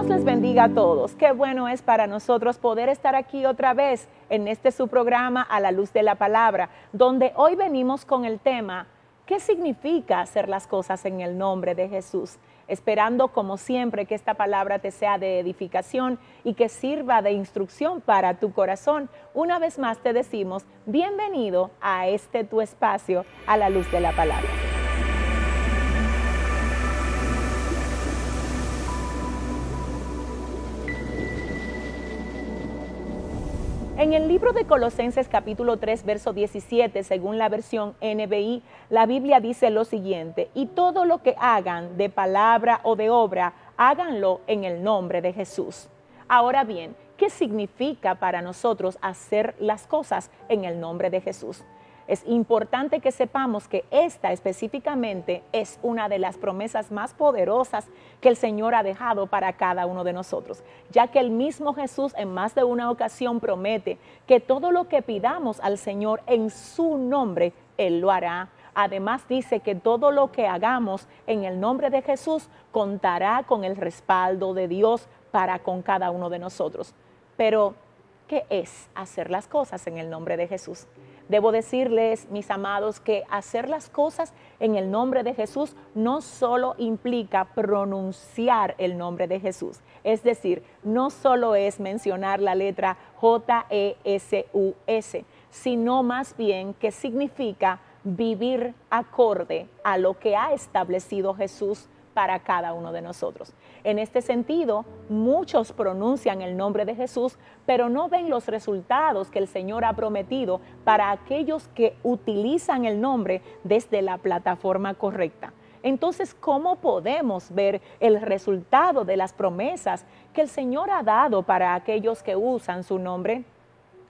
Dios les bendiga a todos. Qué bueno es para nosotros poder estar aquí otra vez en este su programa A la Luz de la Palabra, donde hoy venimos con el tema ¿Qué significa hacer las cosas en el nombre de Jesús? Esperando como siempre que esta palabra te sea de edificación y que sirva de instrucción para tu corazón. Una vez más te decimos, bienvenido a este tu espacio a la luz de la palabra. En el libro de Colosenses capítulo 3, verso 17, según la versión NBI, la Biblia dice lo siguiente, y todo lo que hagan de palabra o de obra, háganlo en el nombre de Jesús. Ahora bien, ¿qué significa para nosotros hacer las cosas en el nombre de Jesús? Es importante que sepamos que esta específicamente es una de las promesas más poderosas que el Señor ha dejado para cada uno de nosotros, ya que el mismo Jesús en más de una ocasión promete que todo lo que pidamos al Señor en su nombre, Él lo hará. Además dice que todo lo que hagamos en el nombre de Jesús contará con el respaldo de Dios para con cada uno de nosotros. Pero, ¿qué es hacer las cosas en el nombre de Jesús? Debo decirles, mis amados, que hacer las cosas en el nombre de Jesús no solo implica pronunciar el nombre de Jesús, es decir, no solo es mencionar la letra J-E-S-U-S, sino más bien que significa vivir acorde a lo que ha establecido Jesús para cada uno de nosotros. En este sentido, muchos pronuncian el nombre de Jesús, pero no ven los resultados que el Señor ha prometido para aquellos que utilizan el nombre desde la plataforma correcta. Entonces, ¿cómo podemos ver el resultado de las promesas que el Señor ha dado para aquellos que usan su nombre?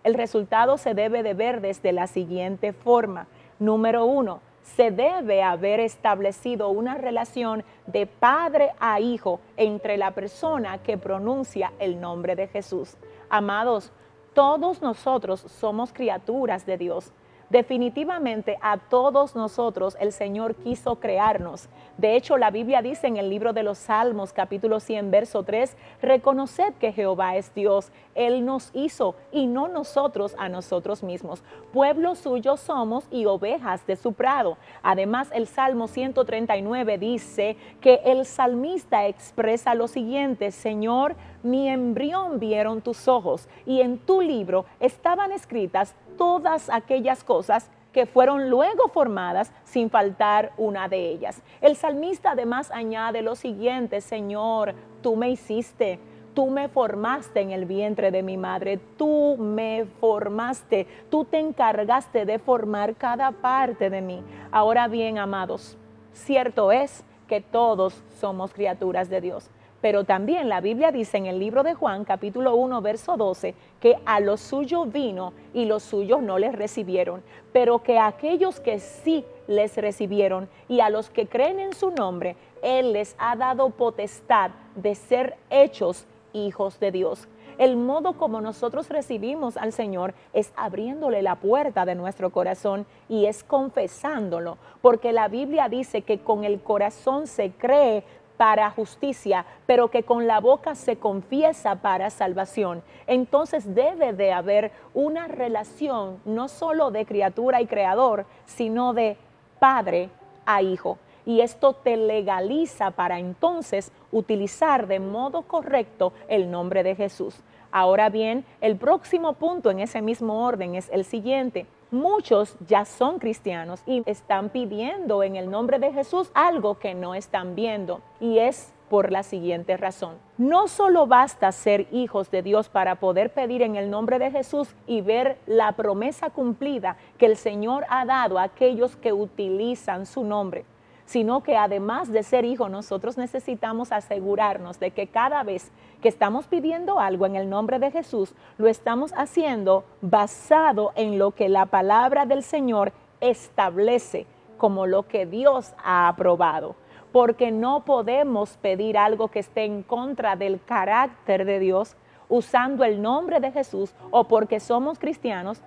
El resultado se debe de ver desde la siguiente forma. Número uno, se debe haber establecido una relación de padre a hijo entre la persona que pronuncia el nombre de Jesús. Amados, todos nosotros somos criaturas de Dios Definitivamente a todos nosotros el Señor quiso crearnos. De hecho, la Biblia dice en el libro de los Salmos, capítulo 100, verso 3, reconoced que Jehová es Dios. Él nos hizo y no nosotros a nosotros mismos. Pueblo suyo somos y ovejas de su prado. Además, el Salmo 139 dice que el salmista expresa lo siguiente, Señor, mi embrión vieron tus ojos y en tu libro estaban escritas todas aquellas cosas que fueron luego formadas sin faltar una de ellas. El salmista además añade lo siguiente, Señor, tú me hiciste, tú me formaste en el vientre de mi madre, tú me formaste, tú te encargaste de formar cada parte de mí. Ahora bien, amados, cierto es que todos somos criaturas de Dios pero también la Biblia dice en el libro de Juan, capítulo 1, verso 12, que a los suyos vino y los suyos no les recibieron, pero que a aquellos que sí les recibieron y a los que creen en su nombre, Él les ha dado potestad de ser hechos hijos de Dios. El modo como nosotros recibimos al Señor es abriéndole la puerta de nuestro corazón y es confesándolo, porque la Biblia dice que con el corazón se cree para justicia, pero que con la boca se confiesa para salvación. Entonces debe de haber una relación no solo de criatura y creador, sino de padre a hijo. Y esto te legaliza para entonces utilizar de modo correcto el nombre de Jesús. Ahora bien, el próximo punto en ese mismo orden es el siguiente muchos ya son cristianos y están pidiendo en el nombre de Jesús algo que no están viendo. Y es por la siguiente razón. No solo basta ser hijos de Dios para poder pedir en el nombre de Jesús y ver la promesa cumplida que el Señor ha dado a aquellos que utilizan su nombre sino que además de ser hijos, nosotros necesitamos asegurarnos de que cada vez que estamos pidiendo algo en el nombre de Jesús, lo estamos haciendo basado en lo que la palabra del Señor establece como lo que Dios ha aprobado. Porque no podemos pedir algo que esté en contra del carácter de Dios usando el nombre de Jesús o porque somos cristianos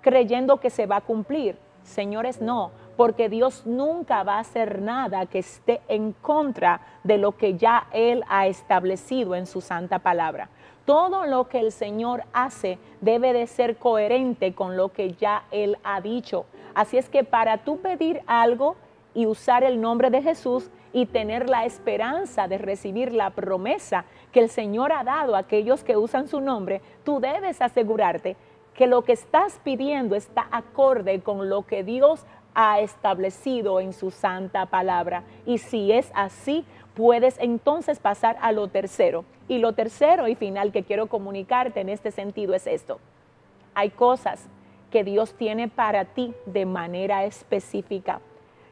creyendo que se va a cumplir. Señores, no, porque Dios nunca va a hacer nada que esté en contra de lo que ya Él ha establecido en su santa palabra. Todo lo que el Señor hace debe de ser coherente con lo que ya Él ha dicho. Así es que para tú pedir algo y usar el nombre de Jesús y tener la esperanza de recibir la promesa que el Señor ha dado a aquellos que usan su nombre, tú debes asegurarte que lo que estás pidiendo está acorde con lo que Dios ha establecido en su santa palabra. Y si es así, puedes entonces pasar a lo tercero. Y lo tercero y final que quiero comunicarte en este sentido es esto. Hay cosas que Dios tiene para ti de manera específica,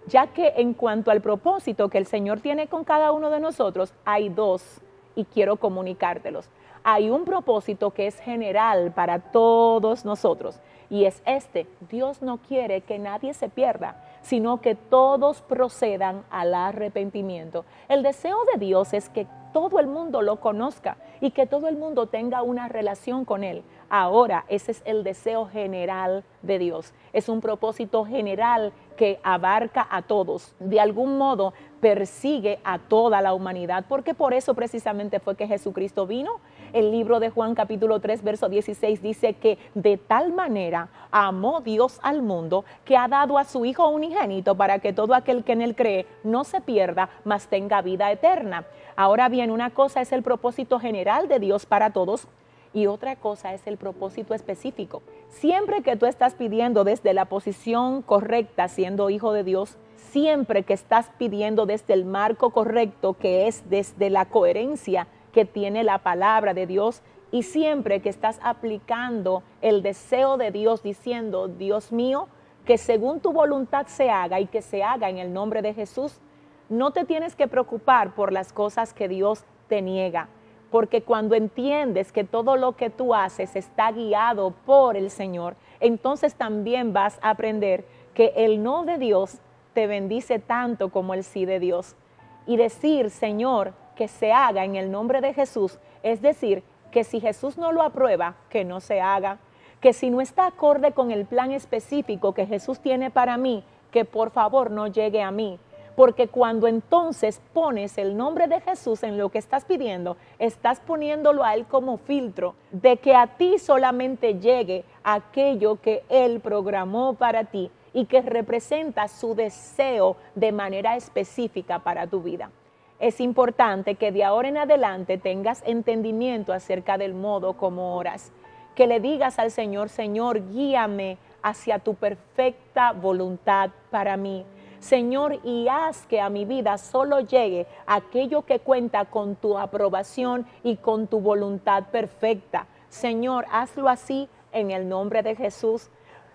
ya que en cuanto al propósito que el Señor tiene con cada uno de nosotros, hay dos y quiero comunicártelos. Hay un propósito que es general para todos nosotros y es este. Dios no quiere que nadie se pierda, sino que todos procedan al arrepentimiento. El deseo de Dios es que todo el mundo lo conozca y que todo el mundo tenga una relación con Él. Ahora, ese es el deseo general de Dios. Es un propósito general que abarca a todos. De algún modo persigue a toda la humanidad, porque por eso precisamente fue que Jesucristo vino. El libro de Juan capítulo 3, verso 16 dice que de tal manera amó Dios al mundo que ha dado a su Hijo unigénito para que todo aquel que en él cree no se pierda, mas tenga vida eterna. Ahora bien, una cosa es el propósito general de Dios para todos y otra cosa es el propósito específico. Siempre que tú estás pidiendo desde la posición correcta, siendo hijo de Dios, siempre que estás pidiendo desde el marco correcto, que es desde la coherencia que tiene la palabra de Dios, y siempre que estás aplicando el deseo de Dios diciendo, Dios mío, que según tu voluntad se haga y que se haga en el nombre de Jesús, no te tienes que preocupar por las cosas que Dios te niega porque cuando entiendes que todo lo que tú haces está guiado por el Señor, entonces también vas a aprender que el no de Dios te bendice tanto como el sí de Dios. Y decir, Señor, que se haga en el nombre de Jesús, es decir, que si Jesús no lo aprueba, que no se haga, que si no está acorde con el plan específico que Jesús tiene para mí, que por favor no llegue a mí, porque cuando entonces pones el nombre de Jesús en lo que estás pidiendo, estás poniéndolo a Él como filtro de que a ti solamente llegue aquello que Él programó para ti y que representa su deseo de manera específica para tu vida. Es importante que de ahora en adelante tengas entendimiento acerca del modo como oras, que le digas al Señor, Señor, guíame hacia tu perfecta voluntad para mí Señor, y haz que a mi vida solo llegue aquello que cuenta con tu aprobación y con tu voluntad perfecta. Señor, hazlo así en el nombre de Jesús.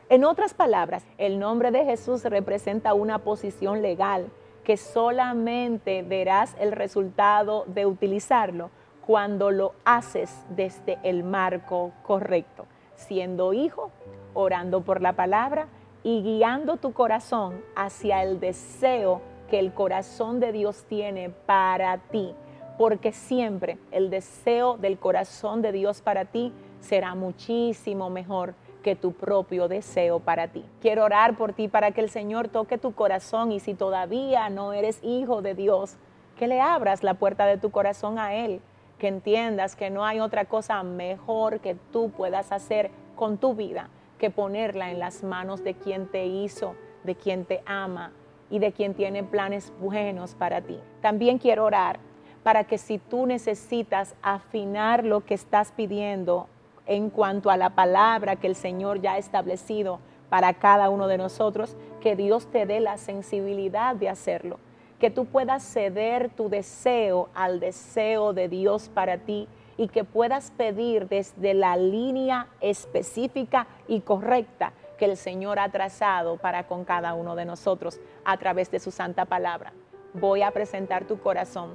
En otras palabras, el nombre de Jesús representa una posición legal que solamente verás el resultado de utilizarlo cuando lo haces desde el marco correcto, siendo hijo, orando por la palabra y guiando tu corazón hacia el deseo que el corazón de Dios tiene para ti, porque siempre el deseo del corazón de Dios para ti será muchísimo mejor que tu propio deseo para ti. Quiero orar por ti para que el Señor toque tu corazón y si todavía no eres hijo de Dios, que le abras la puerta de tu corazón a Él, que entiendas que no hay otra cosa mejor que tú puedas hacer con tu vida que ponerla en las manos de quien te hizo, de quien te ama y de quien tiene planes buenos para ti. También quiero orar para que si tú necesitas afinar lo que estás pidiendo en cuanto a la palabra que el Señor ya ha establecido para cada uno de nosotros, que Dios te dé la sensibilidad de hacerlo, que tú puedas ceder tu deseo al deseo de Dios para ti y que puedas pedir desde la línea específica y correcta que el Señor ha trazado para con cada uno de nosotros a través de su santa palabra. Voy a presentar tu corazón,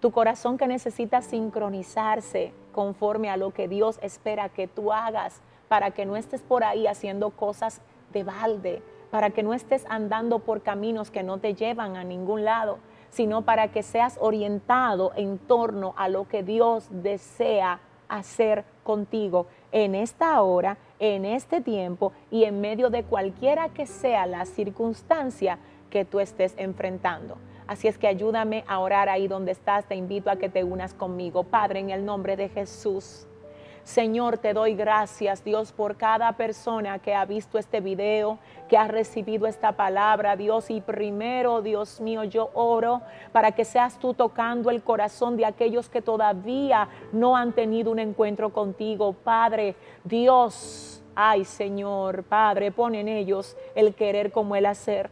tu corazón que necesita sincronizarse conforme a lo que Dios espera que tú hagas para que no estés por ahí haciendo cosas de balde, para que no estés andando por caminos que no te llevan a ningún lado, sino para que seas orientado en torno a lo que Dios desea hacer contigo en esta hora en este tiempo y en medio de cualquiera que sea la circunstancia que tú estés enfrentando. Así es que ayúdame a orar ahí donde estás. Te invito a que te unas conmigo. Padre, en el nombre de Jesús. Señor, te doy gracias, Dios, por cada persona que ha visto este video, que ha recibido esta palabra, Dios. Y primero, Dios mío, yo oro para que seas tú tocando el corazón de aquellos que todavía no han tenido un encuentro contigo. Padre, Dios, ay Señor, Padre, pon en ellos el querer como el hacer.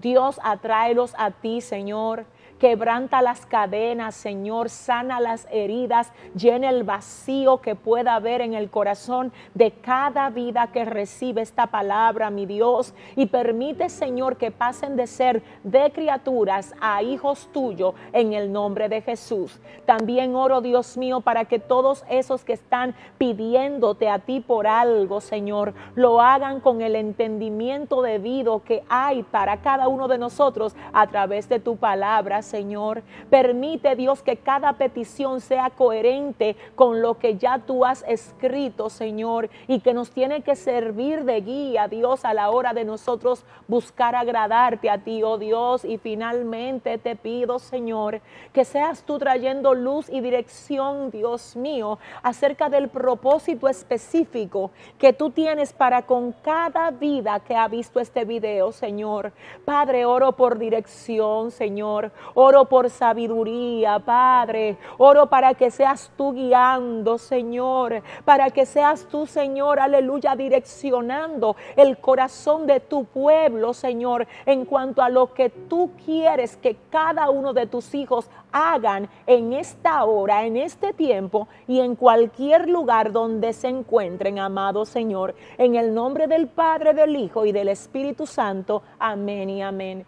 Dios, atráelos a ti, Señor. Quebranta las cadenas, Señor, sana las heridas, llena el vacío que pueda haber en el corazón de cada vida que recibe esta palabra, mi Dios. Y permite, Señor, que pasen de ser de criaturas a hijos tuyos en el nombre de Jesús. También oro, Dios mío, para que todos esos que están pidiéndote a ti por algo, Señor, lo hagan con el entendimiento debido que hay para cada uno de nosotros a través de tu palabra, Señor. Permite, Dios, que cada petición sea coherente con lo que ya tú has escrito, Señor, y que nos tiene que servir de guía, Dios, a la hora de nosotros buscar agradarte a ti, oh Dios. Y finalmente te pido, Señor, que seas tú trayendo luz y dirección, Dios mío, acerca del propósito específico que tú tienes para con cada vida que ha visto este video, Señor. Padre, oro por dirección, Señor. Oro por sabiduría, Padre. Oro para que seas tú guiando, Señor. Para que seas tú, Señor, aleluya, direccionando el corazón de tu pueblo, Señor, en cuanto a lo que tú quieres que cada uno de tus hijos hagan en esta hora, en este tiempo y en cualquier lugar donde se encuentren, amado Señor. En el nombre del Padre, del Hijo y del Espíritu Santo. Amén y amén.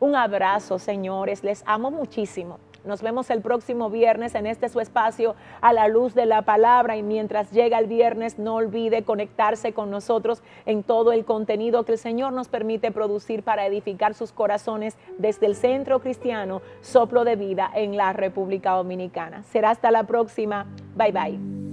Un abrazo, señores. Les amo muchísimo. Nos vemos el próximo viernes en este su espacio a la luz de la palabra y mientras llega el viernes no olvide conectarse con nosotros en todo el contenido que el Señor nos permite producir para edificar sus corazones desde el Centro Cristiano Soplo de Vida en la República Dominicana. Será hasta la próxima. Bye bye.